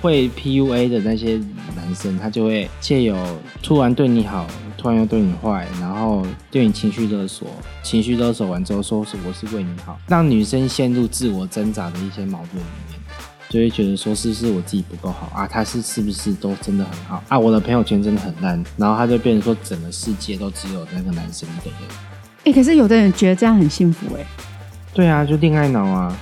会 PUA 的那些男生，他就会借由突然对你好，突然又对你坏，然后对你情绪勒索，情绪勒索完之后说是我是为你好，让女生陷入自我挣扎的一些矛盾里面，就会觉得说是不是我自己不够好啊？他是是不是都真的很好啊？我的朋友圈真的很烂，然后他就变成说整个世界都只有那个男生一个人。哎、可是有的人觉得这样很幸福哎、对啊，就恋爱脑啊。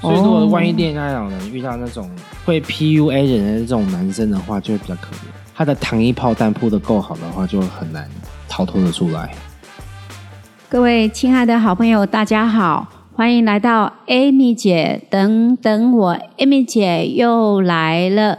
所以如果万一恋爱脑人遇到那种会 PUA 人的这种男生的话，就会比较可怜。他的糖衣炮弹铺的够好的话，就很难逃脱的出来。各位亲爱的好朋友，大家好，欢迎来到 Amy 姐等等我，Amy 姐又来了。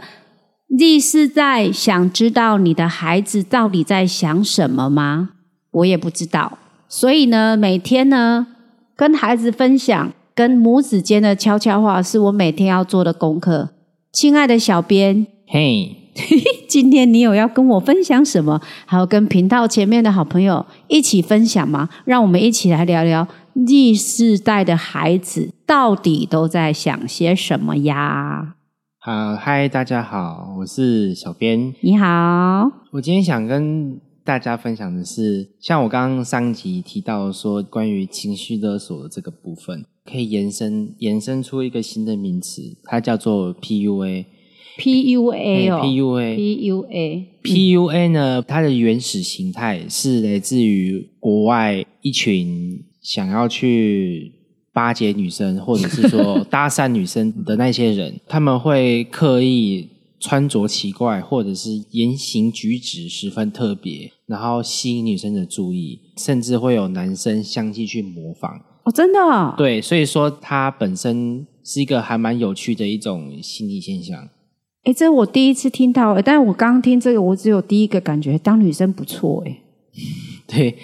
第是在想知道你的孩子到底在想什么吗？我也不知道，所以呢，每天呢跟孩子分享跟母子间的悄悄话，是我每天要做的功课。亲爱的小编，嘿、今天你有要跟我分享什么？还有跟频道前面的好朋友一起分享吗？让我们一起来聊聊 Z 世代的孩子到底都在想些什么呀？好，嗨，大家好，我是小编。你好，我今天想跟大家分享的是，像我刚刚上集提到说，关于情绪勒索的这个部分，可以延伸延伸出一个新的名词，它叫做 PUA。PUA 哦 PUA PUA PUA 呢，它的原始形态是来自于国外一群想要去巴结女生，或者是说搭讪女生的那些人，他们会刻意穿着奇怪，或者是言行举止十分特别，然后吸引女生的注意，甚至会有男生相继去模仿。哦，真的哦、对，所以说它本身是一个还蛮有趣的一种心理现象。哎，这我第一次听到，诶但是我刚刚听这个，我只有第一个感觉，当女生不错哎。对，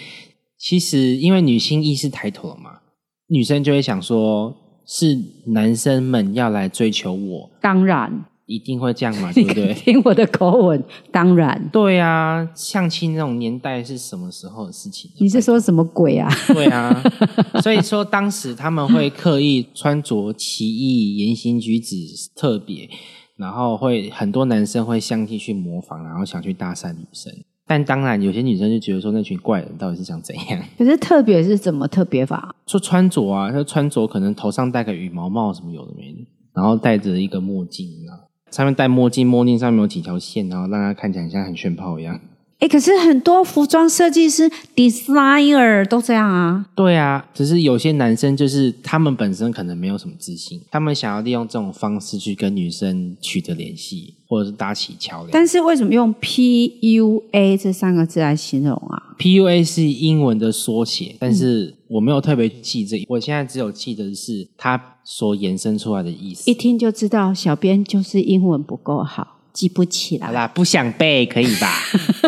其实因为女性意识抬头了嘛，女生就会想说，是男生们要来追求我，当然，一定会这样嘛，对不对？听我的口吻，当然。对啊，相亲那种年代是什么时候的事情？你是说什么鬼啊？对啊，所以说当时他们会刻意穿着奇异，言行举止特别，然后会很多男生会相继去模仿，然后想去搭讪女生。但当然，有些女生就觉得说，那群怪人到底是想怎样？可是特别是怎么特别法？说穿着啊，他穿着可能头上戴个羽毛帽什么有的没的，然后戴着一个墨镜啊，上面戴墨镜，墨镜上面有几条线，然后让它看起来像很炫炮一样。哎，可是很多服装设计师 designer 都这样啊。对啊，只是有些男生就是他们本身可能没有什么自信，他们想要利用这种方式去跟女生取得联系，或者是搭起桥梁。但是为什么用 PUA 这三个字来形容啊？PUA 是英文的缩写，但是我没有特别记这，我现在只有记得是它所延伸出来的意思一。听就知道小编就是英文不够好，记不起来。好啦，不想背可以吧？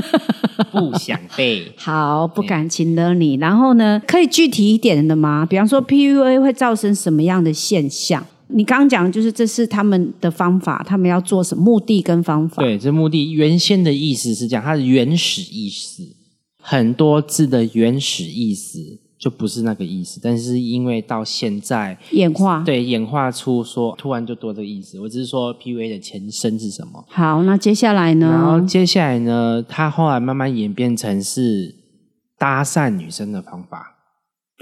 不想背。好，不敢请了你。然后呢，可以具体一点的吗？比方说 PUA 会造成什么样的现象？你刚刚讲就是这是他们的方法，他们要做什么目的跟方法？对，这目的原先的意思是这样，它的原始意思，很多字的原始意思就不是那个意思，但是因为到现在，演化。对演化出说突然就多这个意思。我只是说 PUA 的前身是什么，好，那接下来然后呢？接下来呢，他后来慢慢演变成是搭讪女生的方法。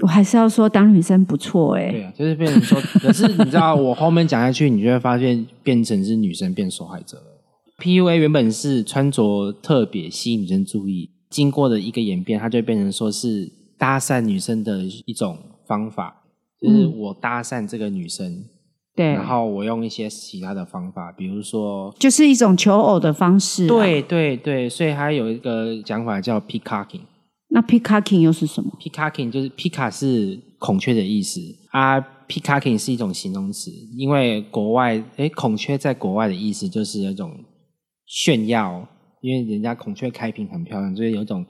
我还是要说当女生不错哎、对啊，就是变成说，可是你知道，我后面讲下去，你就会发现变成是女生变受害者了。PUA 原本是穿着特别吸引女生注意，经过的一个演变，它就会变成说是搭讪女生的一种方法，就是我搭讪这个女生，对，然后我用一些其他的方法，比如说，就是一种求偶的方式、啊。，对对对，所以它有一个讲法叫 peacocking。那 peacocking 又是什么？peacocking 就是 peacock 是孔雀的意思啊，peacocking 是一种形容词，因为国外诶孔雀在国外的意思就是有一种炫耀，因为人家孔雀开屏很漂亮，就是有一种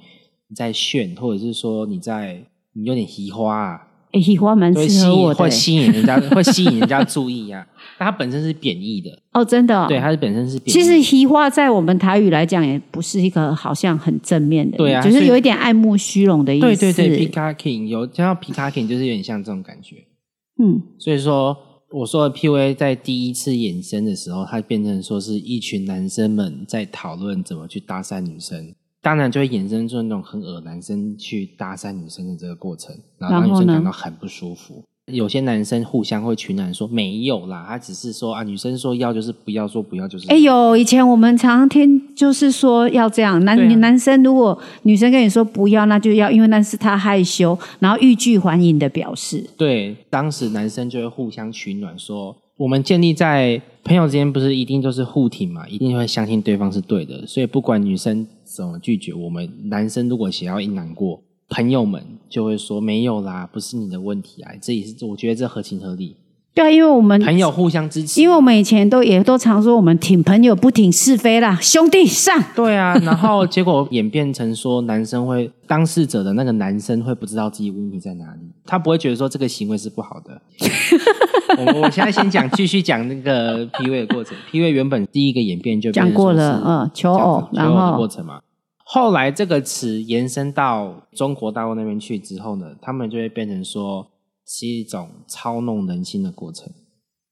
你在炫，或者是说你在你有点移花啊，哎、欸，花蛮会吸适合我会欸。吸引人家 会吸引人家注意啊，但它本身是贬义的，哦，真的、哦。对，它是本身是贬义。其实“移花”在我们台语来讲，也不是一个好像很正面的，对啊就是所以有一点爱慕虚荣的意思。对对对，peacocking 有讲到 peacocking 就是有点像这种感觉。嗯，所以说，我说的 PUA 在第一次衍生的时候，它变成说是一群男生们在讨论怎么去搭讪女生，当然就会衍生出那种很恶男生去搭讪女生的这个过程，然后让女生感到很不舒服。有些男生互相会取暖说没有啦，他只是说啊，女生说要就是不要，说不要就是。哎呦，以前我们常常听，就是说要这样，男、男生如果女生跟你说不要，那就要，因为那是他害羞，然后欲拒还迎的表示。对，当时男生就会互相取暖说，我们建立在朋友之间不是一定就是互挺嘛，一定会相信对方是对的，所以不管女生怎么拒绝，我们男生如果想要一难过，朋友们就会说没有啦，不是你的问题啊，这也是我觉得这合情合理，对啊，因为我们朋友互相支持，因为我们以前都也都常说我们挺朋友不挺是非啦，兄弟上。对啊，然后结果演变成说，男生会当事者的那个男生会不知道自己问题在哪里，他不会觉得说这个行为是不好的。我我现在先讲，继续讲那个 P 位的过程。P 位原本第一个演变就讲过了嗯求偶然后过程嘛。后来这个词延伸到中国大陆那边去之后呢，他们就会变成说是一种操弄人心的过程，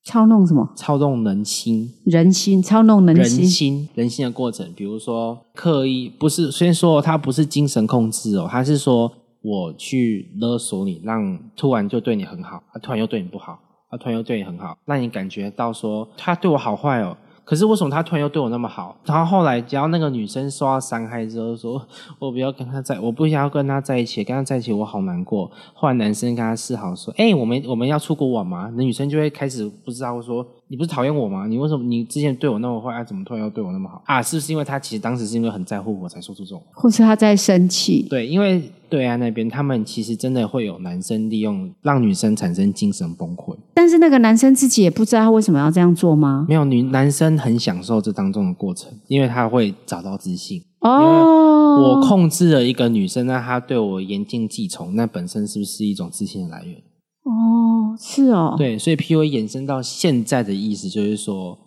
操弄什么操弄人心。人心，操弄人人心。人心的过程，比如说刻意不是，虽然说他不是精神控制哦，他是说我去勒索你，让突然就对你很好，他突然又对你不好，他突然又对你很好，让你感觉到说他对我好坏哦。可是为什么他突然又对我那么好？然后后来，只要那个女生受到伤害之后，说我不要跟他在，我不想要跟他在一起，跟他在一起我好难过。后来男生跟他示好说：“哎、我们我们要出国玩吗？”那女生就会开始不知道说：“你不是讨厌我吗？你为什么你之前对我那么坏，啊、怎么突然又对我那么好啊？是不是因为他其实当时是因为很在乎我才说出这种？或是他在生气，对，因为对岸那边他们其实真的会有男生利用让女生产生精神崩溃。但是那个男生自己也不知道他为什么要这样做吗？没有女男生很享受这当中的过程，因为他会找到自信。哦，我控制了一个女生，那她对我言尽计从，那本身是不是一种自信的来源？哦，是哦，对，所以 PUA 衍生到现在的意思就是说，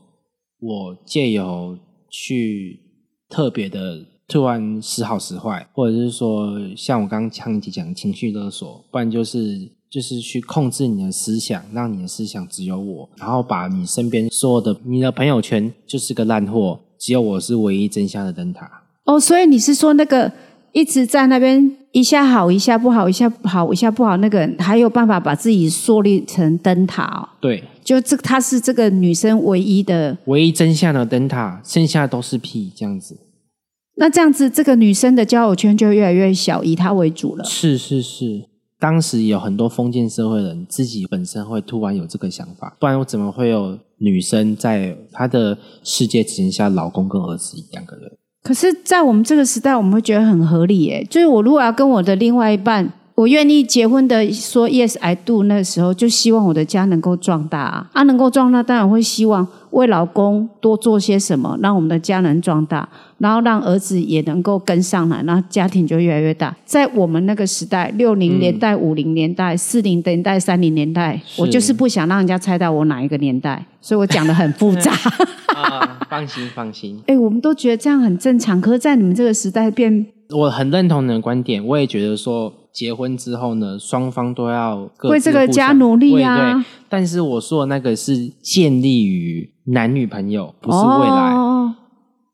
我借由去特别的突然时好时坏，或者是说像我刚刚上一集讲情绪勒索，不然就是就是去控制你的思想，让你的思想只有我，然后把你身边所有的你的朋友圈就是个烂货，只有我是唯一真相的灯塔。哦，所以你是说那个一直在那边一下好一下不好，一下好一下不好，那个人还有办法把自己树立成灯塔哦？对，就这，她是这个女生唯一的。唯一真相的灯塔，剩下都是屁，这样子。那这样子，这个女生的交友圈就越来越小，以她为主了。是是是，当时有很多封建社会人自己本身会突然有这个想法，不然我怎么会有女生在她的世界只剩下老公跟儿子两个人？可是，在我们这个时代，我们会觉得很合理耶。就是我如果要跟我的另外一半，我愿意结婚的说 yes I do，那时候就希望我的家能够壮大啊，啊能够壮大，当然会希望为老公多做些什么，让我们的家能壮大，然后让儿子也能够跟上来，然后家庭就越来越大。在我们那个时代，六零年代、五零年代、四零年代、三零年代，我就是不想让人家猜到我哪一个年代，所以我讲的很复杂。啊，放心放心，哎，我们都觉得这样很正常，可是，在你们这个时代变我很认同你的观点，我也觉得说。结婚之后呢，双方都要各自为这个家努力啊对对但是我说的那个是建立于男女朋友，不是未来。哦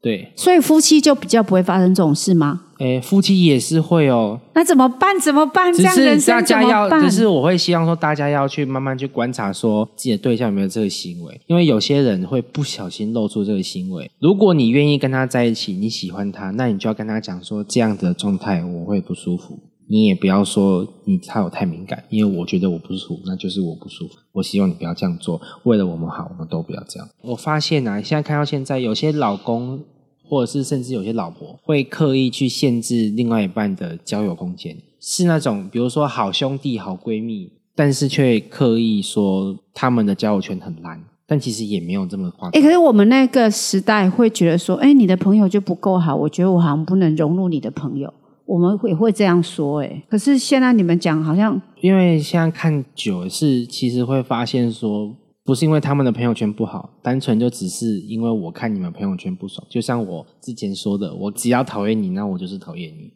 对，所以夫妻就比较不会发生这种事吗？诶，夫妻也是会哦，那怎么办？怎么办？这只样人家要？只是我会希望说，大家要去慢慢去观察，说自己的对象有没有这个行为，因为有些人会不小心露出这个行为。如果你愿意跟他在一起，你喜欢他，那你就要跟他讲说，这样的状态我会不舒服。你也不要说你他有太敏感，因为我觉得我不舒服，那就是我不舒服。我希望你不要这样做，为了我们好，我们都不要这样。我发现啊，现在看到现在，有些老公或者是甚至有些老婆会刻意去限制另外一半的交友空间，是那种比如说好兄弟、好闺蜜，但是却刻意说他们的交友圈很烂，但其实也没有这么夸哎、张。可是我们那个时代会觉得说，哎，你的朋友就不够好，我觉得我好像不能融入你的朋友，我们也会这样说，哎。可是现在你们讲好像因为现在看久了是，其实会发现说，不是因为他们的朋友圈不好，单纯就只是因为我看你们朋友圈不爽。就像我之前说的，我只要讨厌你，那我就是讨厌你，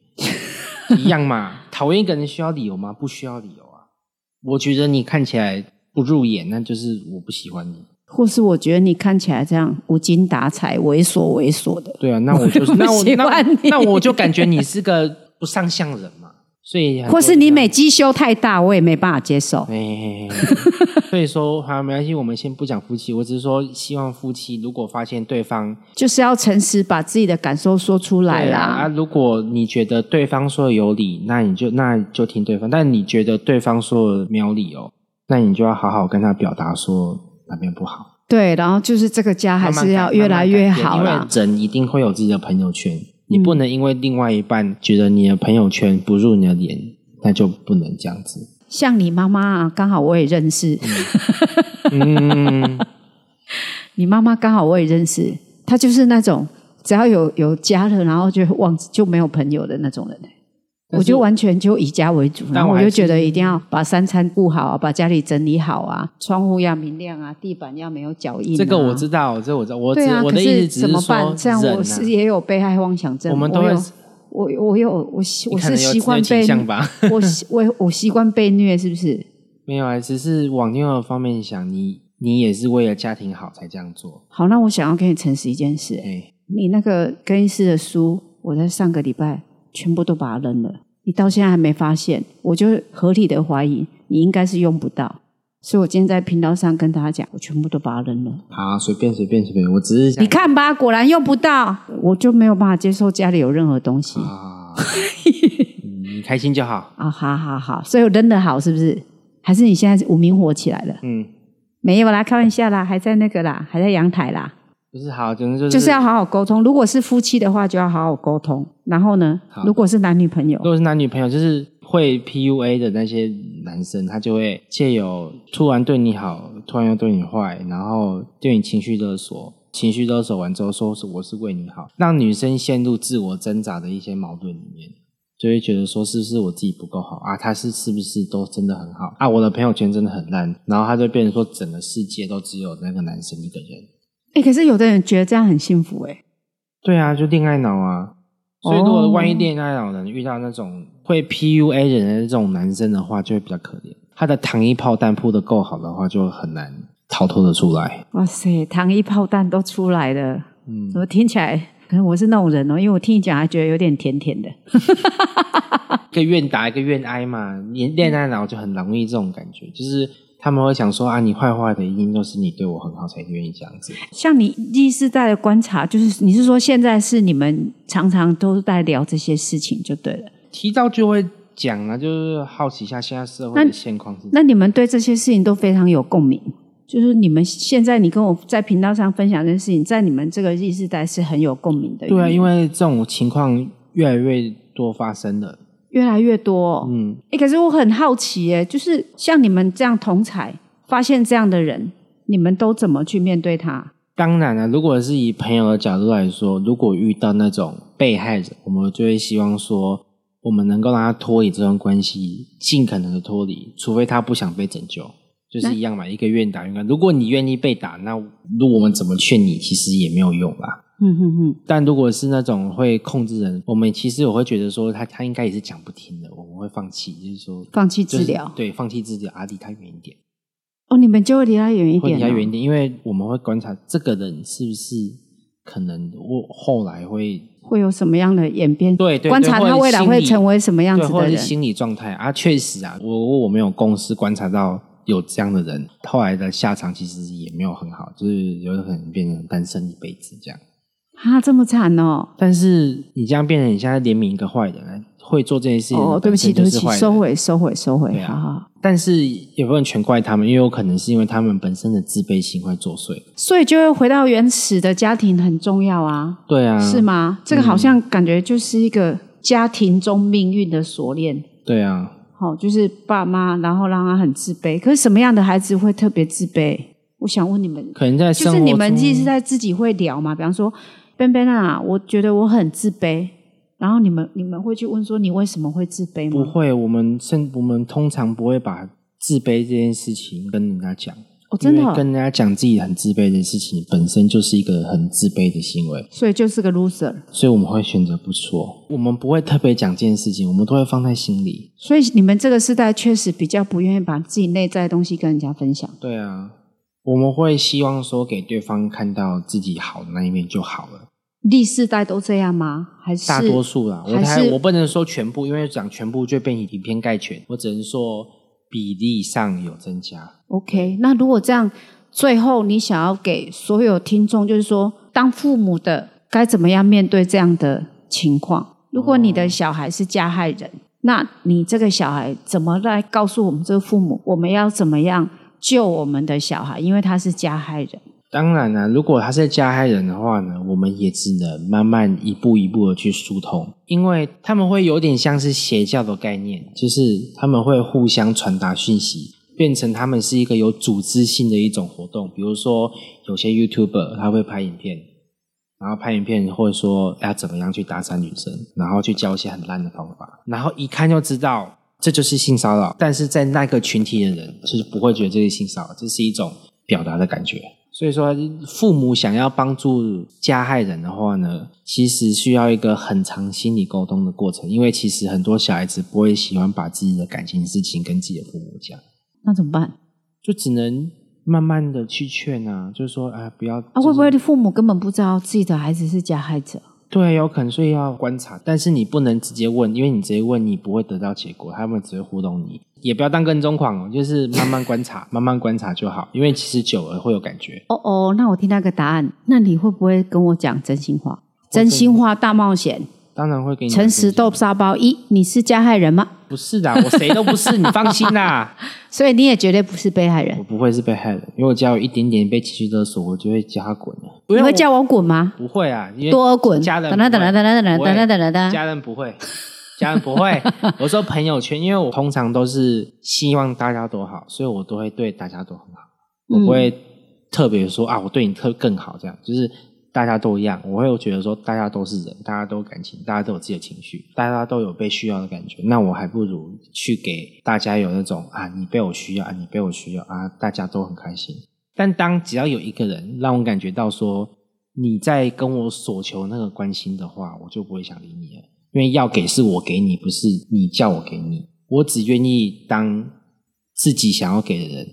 一样嘛。讨厌一个人需要理由吗？不需要理由啊。我觉得你看起来不入眼，那就是我不喜欢你。或是我觉得你看起来这样无精打采、猥琐猥琐的，对啊，那我就是那我那那我就感觉你是个不上相人嘛，所以或是你人美肌修太大，我也没办法接受。哎，所以说好没关系，我们先不讲夫妻，我只是说希望夫妻如果发现对方就是要诚实把自己的感受说出来啦。啊如果你觉得对方说的有理，那你就那就听对方；但你觉得对方说的没有理由，那你就要好好跟他表达说哪边不好，对，然后就是这个家还是要越来越好因为人一定会有自己的朋友圈，你不能因为另外一半觉得你的朋友圈不入你的眼，那就不能这样子。像你妈妈啊，刚好我也认识，嗯，你妈妈刚好我也认识，她就是那种只要有有家了，然后就忘就没有朋友的那种人。我就完全就以家为主，然后我就觉得一定要把三餐顾好啊，把家里整理好啊，窗户要明亮啊，地板要没有脚印、啊。这个我知道，这个我知道，我只、对啊，我可的意思只怎么说办？这样我是也有被害妄想症，我们都会有我我有我习我是习惯被我习我我习惯被虐，是不是？没有啊，只是往另外一方面想，你你也是为了家庭好才这样做。好，那我想要跟你诚实一件事，哎，你那个更衣室的书，我在上个礼拜全部都把它扔了，你到现在还没发现，我就合理的怀疑你应该是用不到，所以我今天在频道上跟大家讲，我全部都把它扔了。好，随便随便随便，我只是想你看吧，果然用不到，我就没有办法接受家里有任何东西啊，嗯你开心就好。啊！好好好，所以我扔的好是不是？还是你现在无名火起来了？嗯，没有啦，开玩笑啦，还在那个啦，还在阳台啦，不是好，就是就是要好好沟通。如果是夫妻的话，就要好好沟通。然后呢，如果是男女朋友如，果是男女朋友，就是会 PUA 的那些男生，他就会借由突然对你好，突然又对你坏，然后对你情绪勒索，情绪勒索完之后说是我是为你好，让女生陷入自我挣扎的一些矛盾里面，就会觉得说是不是我自己不够好啊？他是是不是都真的很好啊？我的朋友圈真的很烂，然后他就变成说整个世界都只有那个男生一个人。哎、可是有的人觉得这样很幸福、哎，对啊，就恋爱脑啊。所以如果万一恋爱脑的人遇到那种会 PUA 人的这种男生的话，就会比较可怜。他的糖衣炮弹铺的够好的话，就很难逃脱的出来。哇塞，糖衣炮弹都出来了，嗯怎么听起来？可能我是那种人哦，因为我听你讲，还觉得有点甜甜的。一个愿打一个愿挨嘛，恋恋爱脑就很容易这种感觉，就是他们会想说啊，你坏坏的，一定都是你对我很好才愿意这样子。像你第四代的观察，就是你是说现在是你们常常都在聊这些事情就对了。提到就会讲啊，就是好奇一下现在社会的现况是怎么。那你们对这些事情都非常有共鸣，就是你们现在你跟我在频道上分享这件事情，在你们这个 Z 世代是很有共鸣的。对啊，因为这种情况越来越多发生了。越来越多、哦。嗯，哎，可是我很好奇，哎，就是像你们这样同才发现这样的人，你们都怎么去面对他？当然了，如果是以朋友的角度来说，如果遇到那种被害者，我们就会希望说，我们能够让他脱离这段关系，尽可能的脱离，除非他不想被拯救，就是一样嘛，一个愿打愿挨。如果你愿意被打，那如果我们怎么劝你，其实也没有用啦。嗯哼哼，但如果是那种会控制人，我们其实我会觉得说他他应该也是讲不听的，我们会放弃，就是说放弃就是治疗。对，放弃治疗，啊，离他远一点。哦，你们就会离他远一点、哦，离他远一点，因为我们会观察这个人是不是可能我后来会会有什么样的演变？对对观察他未来会成为什么样，子的人？或者是心理状态啊，确实啊，我我我没有公司观察到有这样的人，后来的下场其实也没有很好，就是有可能变成单身一辈子这样。啊，这么惨哦！但是你这样变成你现在怜悯一个坏人，会做这件事情哦，对不起，对不起，收回，收回，收回。对啊好好。但是也不能全怪他们，因为有可能是因为他们本身的自卑心会作祟。所以就会回到原始的家庭很重要啊，对啊，是？吗？这个好像感觉就是一个家庭中命运的锁链。对啊，好、就是爸妈，然后让他很自卑。可是什么样的孩子会特别自卑？我想问你们，可能在就是你们中其实在自己会聊嘛？比方说，边边啊，我觉得我很自卑，然后你们你们会去问说你为什么会自卑吗？不会，我们甚我们通常不会把自卑这件事情跟人家讲，哦，真的哦、跟人家讲自己很自卑的事情，本身就是一个很自卑的行为，所以就是个 loser。所以我们会选择不说，我们不会特别讲这件事情，我们都会放在心里。所以你们这个时代确实比较不愿意把自己内在的东西跟人家分享。对啊，我们会希望说给对方看到自己好的那一面就好了。第四代都这样吗？还是大多数啦，我还我不能说全部，因为讲全部就被以偏概全，我只能说比例上有增加。OK？那如果这样，最后你想要给所有听众，就是说，当父母的该怎么样面对这样的情况？如果你的小孩是加害人，那你这个小孩怎么来告诉我们这个父母，我们要怎么样救我们的小孩？因为他是加害人。当然啦、如果他是加害人的话呢，我们也只能慢慢一步一步的去疏通，因为他们会有点像是邪教的概念，就是他们会互相传达讯息，变成他们是一个有组织性的一种活动。比如说，有些 YouTuber 他会拍影片，然后拍影片或者说要怎么样去搭讪女生，然后去教一些很烂的方法，然后一看就知道这就是性骚扰。但是在那个群体的人就是不会觉得这是性骚扰，这是一种表达的感觉。所以说，父母想要帮助加害人的话呢，其实需要一个很长心理沟通的过程，因为其实很多小孩子不会喜欢把自己的感情事情跟自己的父母讲，那怎么办？就只能慢慢的去劝啊，就是说，啊，不要啊，会不会父母根本不知道自己的孩子是加害者？对，有可能，所以要观察，但是你不能直接问，因为你直接问你不会得到结果，他们只会糊弄你。也不要当跟踪狂哦，就是慢慢观察，慢慢观察就好，因为其实久了会有感觉。哦哦，那我听到个答案，那你会不会跟我讲真心话？真心话大冒险，当然会给你诚实豆沙包一，你是加害人吗？不是的，我谁都不是，你放心啦，所以你也绝对不是被害人我。不会是被害人，因为我只要有一点点被情绪勒索，我就会叫他滚了。你会叫我滚吗？不会啊，因为多尔滚！家人等等等等等等等等等等。家人不会，家人不会。我说朋友圈，因为我通常都是希望大家都好，所以我都会对大家都很好，我不会特别说啊，我对你特更好，这样就是大家都一样。我会觉得说，大家都是人，大家都有感情，大家都有自己的情绪，大家都有被需要的感觉。那我还不如去给大家有那种啊，你被我需要啊，你被我需要啊，大家都很开心。但当只要有一个人让我感觉到说你在跟我所求那个关心的话，我就不会想理你了，因为要给是我给你，不是你叫我给你。我只愿意当自己想要给的人，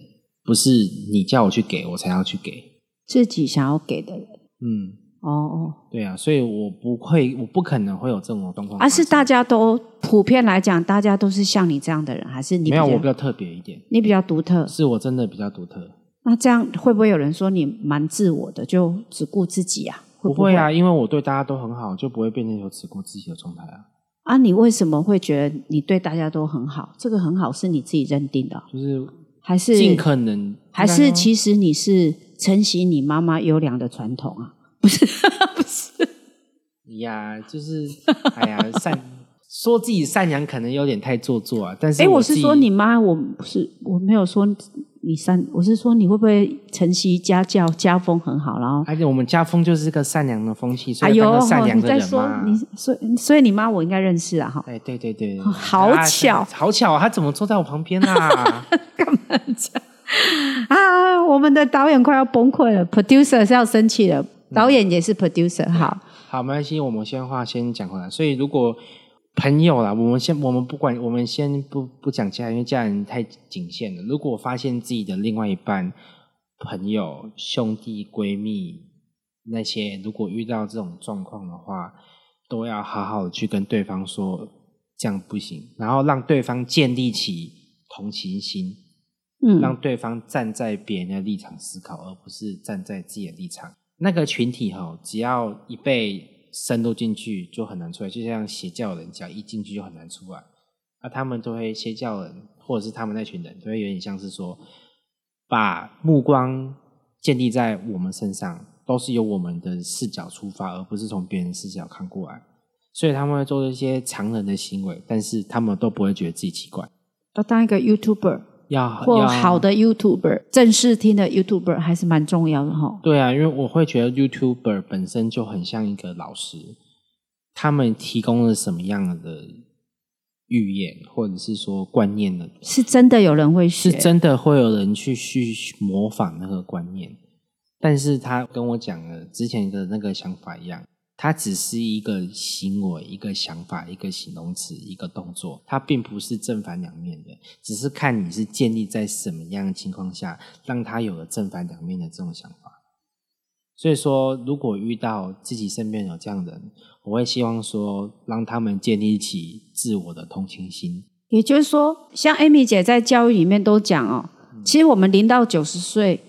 不是你叫我去给我才要去给。自己想要给的人。嗯，哦哦，对啊，所以我不会，我不可能会有这种状况而。是大家都普遍来讲，大家都是像你这样的人，还是你没有，我比较特别一点，你比较独特？是我真的比较独特。那这样会不会有人说你蛮自我的，就只顾自己啊？会不不会啊，因为我对大家都很好，就不会变成有只顾自己的状态啊。啊，你为什么会觉得你对大家都很好？这个很好是你自己认定的哦，就是还是尽可能，还是其实你是承袭你妈妈优良的传统啊？不是，不是，呀，就是哎呀，善说自己善良可能有点太做作啊。但是哎，我是说你妈，我不是我没有说你善，我是说你会不会承袭家教家风很好，然后而且我们家风就是个善良的风气，所以善良的人嘛。你所以所以你妈我应该认识啊哈。哎，对对对，对好啊巧好巧啊！她怎么坐在我旁边啊？啊，我们的导演快要崩溃了，producer 是要生气了，导演也是 producer。好，好，没关系，我们先话先讲回来。所以如果朋友啦，我们先我们不管，我们先不不讲家人，因为家人太仅限了。如果发现自己的另外一半、朋友、兄弟、闺蜜那些，如果遇到这种状况的话，都要好好的去跟对方说，这样不行，然后让对方建立起同情心。嗯，让对方站在别人的立场思考，而不是站在自己的立场。那个群体哈，只要一被深入进去，就很难出来。就像邪教人，只要一进去就很难出来。那他们都会邪教人，或者是他们那群人，都会有点像是说，把目光建立在我们身上，都是由我们的视角出发，而不是从别人视角看过来。所以他们会做一些常人的行为，但是他们都不会觉得自己奇怪。要当一个 YouTuber 要或好的 YouTuber，正式听的 YouTuber 还是蛮重要的哈。对啊，因为我会觉得 YouTuber 本身就很像一个老师，他们提供了什么样的预言或者是说观念的，是真的有人会学，是真的会有人去去模仿那个观念，但是他跟我讲了之前的那个想法一样。它只是一个行为、一个想法、一个形容词、一个动作，它并不是正反两面的，只是看你是建立在什么样的情况下，让他有了正反两面的这种想法。所以说，如果遇到自己身边有这样的人，我会希望说，让他们建立起自我的同情心。也就是说，像 Amy 姐在教育里面都讲哦，其实我们零到九十岁。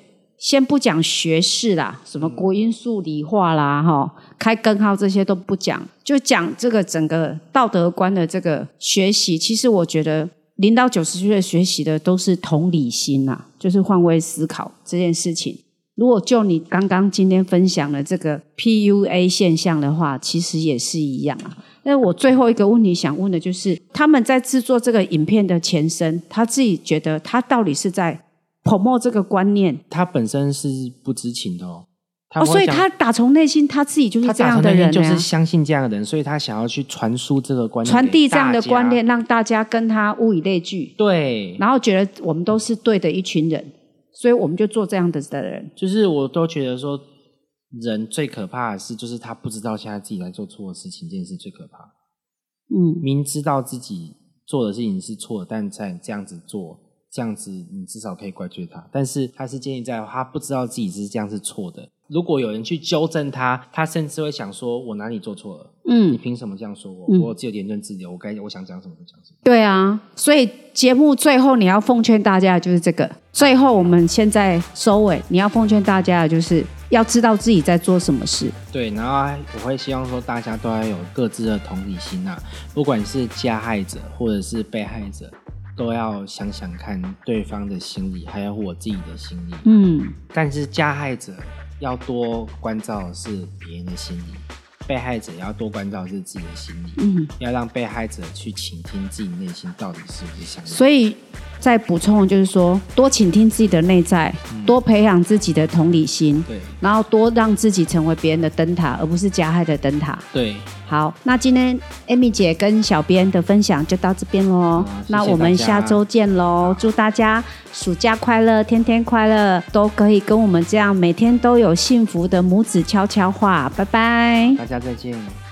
先不讲学士啦，什么国音数理化啦，哈，开根号这些都不讲，就讲这个整个道德观的这个学习。其实我觉得零到九十岁学习的都是同理心呐，就是换位思考这件事情。如果就你刚刚今天分享的这个 PUA 现象的话，其实也是一样啊。那我最后一个问题想问的就是，他们在制作这个影片的前身，他自己觉得他到底是在？泡沫这个观念，他本身是不知情的哦。哦，所以他打从内心他自己就是这样的人，就是相信这样的人，所以他想要去传输这个观念，传递这样的观念，让大家跟他物以类聚。对，然后觉得我们都是对的一群人，所以我们就做这样的的人。就是我都觉得说，人最可怕的是，就是他不知道现在自己在做错的事情，这件事最可怕。嗯，明知道自己做的事情是错，但在这样子做。这样子，你至少可以怪罪他。但是他是建议在他不知道自己是这样是错的。如果有人去纠正他，他甚至会想说：“我哪里做错了？嗯，你凭什么这样说我？我只有言论自由，我该我想讲什么就讲什么。”对啊，所以节目最后你要奉劝大家的就是这个。最后我们现在收尾，你要奉劝大家的就是要知道自己在做什么事。对，然后我会希望说大家都要有各自的同理心啊，不管是加害者或者是被害者。都要想想看对方的心理，还有我自己的心理。嗯，但是加害者要多关照是别人的心理，被害者要多关照是自己的心理。嗯，要让被害者去倾听自己内心到底是不是想。所以。再补充就是说，多倾听自己的内在，多培养自己的同理心，对，然后多让自己成为别人的灯塔，而不是加害的灯塔。对，好，那今天 Amy 姐跟小编的分享就到这边喽，那我们下周见喽！祝大家暑假快乐，天天快乐，都可以跟我们这样每天都有幸福的母子悄悄话，拜拜，大家再见。